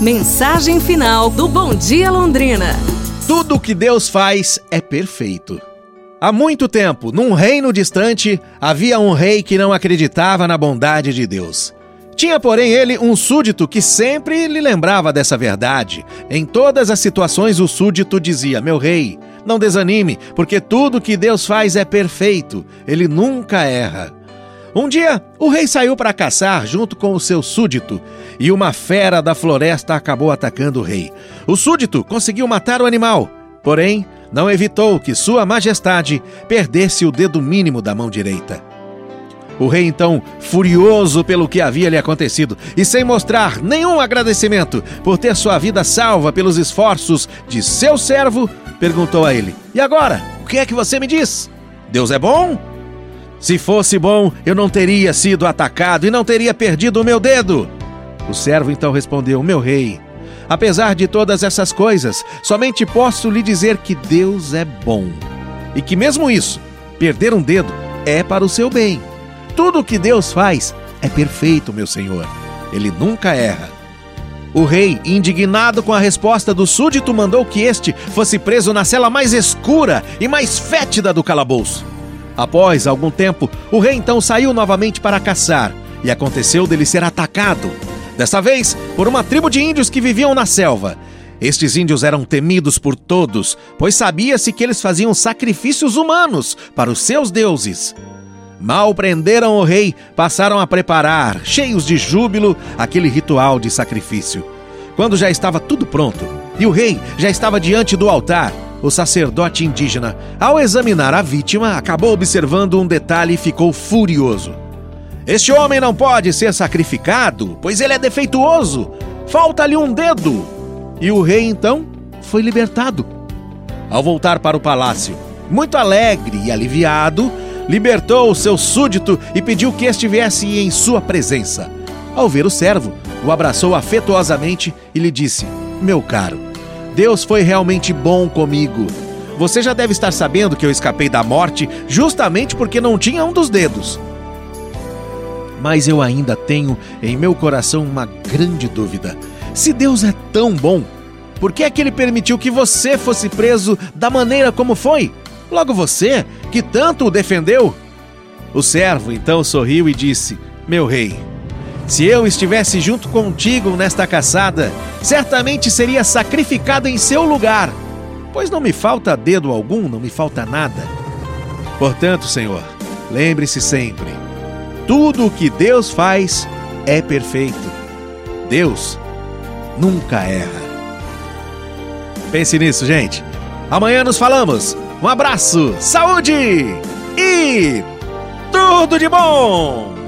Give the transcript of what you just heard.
Mensagem final do Bom Dia Londrina. Tudo o que Deus faz é perfeito. Há muito tempo, num reino distante, havia um rei que não acreditava na bondade de Deus. Tinha, porém, ele um súdito que sempre lhe lembrava dessa verdade. Em todas as situações, o súdito dizia: Meu rei, não desanime, porque tudo que Deus faz é perfeito, ele nunca erra. Um dia, o rei saiu para caçar junto com o seu súdito e uma fera da floresta acabou atacando o rei. O súdito conseguiu matar o animal, porém, não evitou que Sua Majestade perdesse o dedo mínimo da mão direita. O rei, então, furioso pelo que havia lhe acontecido e sem mostrar nenhum agradecimento por ter sua vida salva pelos esforços de seu servo, perguntou a ele: E agora? O que é que você me diz? Deus é bom? Se fosse bom, eu não teria sido atacado e não teria perdido o meu dedo. O servo então respondeu: Meu rei, apesar de todas essas coisas, somente posso lhe dizer que Deus é bom. E que mesmo isso, perder um dedo, é para o seu bem. Tudo o que Deus faz é perfeito, meu senhor. Ele nunca erra. O rei, indignado com a resposta do súdito, mandou que este fosse preso na cela mais escura e mais fétida do calabouço. Após algum tempo, o rei então saiu novamente para caçar e aconteceu dele ser atacado. Dessa vez, por uma tribo de índios que viviam na selva. Estes índios eram temidos por todos, pois sabia-se que eles faziam sacrifícios humanos para os seus deuses. Mal prenderam o rei, passaram a preparar, cheios de júbilo, aquele ritual de sacrifício. Quando já estava tudo pronto e o rei já estava diante do altar, o sacerdote indígena, ao examinar a vítima, acabou observando um detalhe e ficou furioso. Este homem não pode ser sacrificado, pois ele é defeituoso. Falta-lhe um dedo. E o rei então foi libertado. Ao voltar para o palácio, muito alegre e aliviado, libertou o seu súdito e pediu que estivesse em sua presença. Ao ver o servo, o abraçou afetuosamente e lhe disse: Meu caro, Deus foi realmente bom comigo. Você já deve estar sabendo que eu escapei da morte justamente porque não tinha um dos dedos. Mas eu ainda tenho em meu coração uma grande dúvida. Se Deus é tão bom, por que é que ele permitiu que você fosse preso da maneira como foi? Logo você, que tanto o defendeu? O servo então sorriu e disse: Meu rei, se eu estivesse junto contigo nesta caçada, certamente seria sacrificado em seu lugar, pois não me falta dedo algum, não me falta nada. Portanto, Senhor, lembre-se sempre: tudo o que Deus faz é perfeito. Deus nunca erra. Pense nisso, gente. Amanhã nos falamos. Um abraço, saúde e tudo de bom!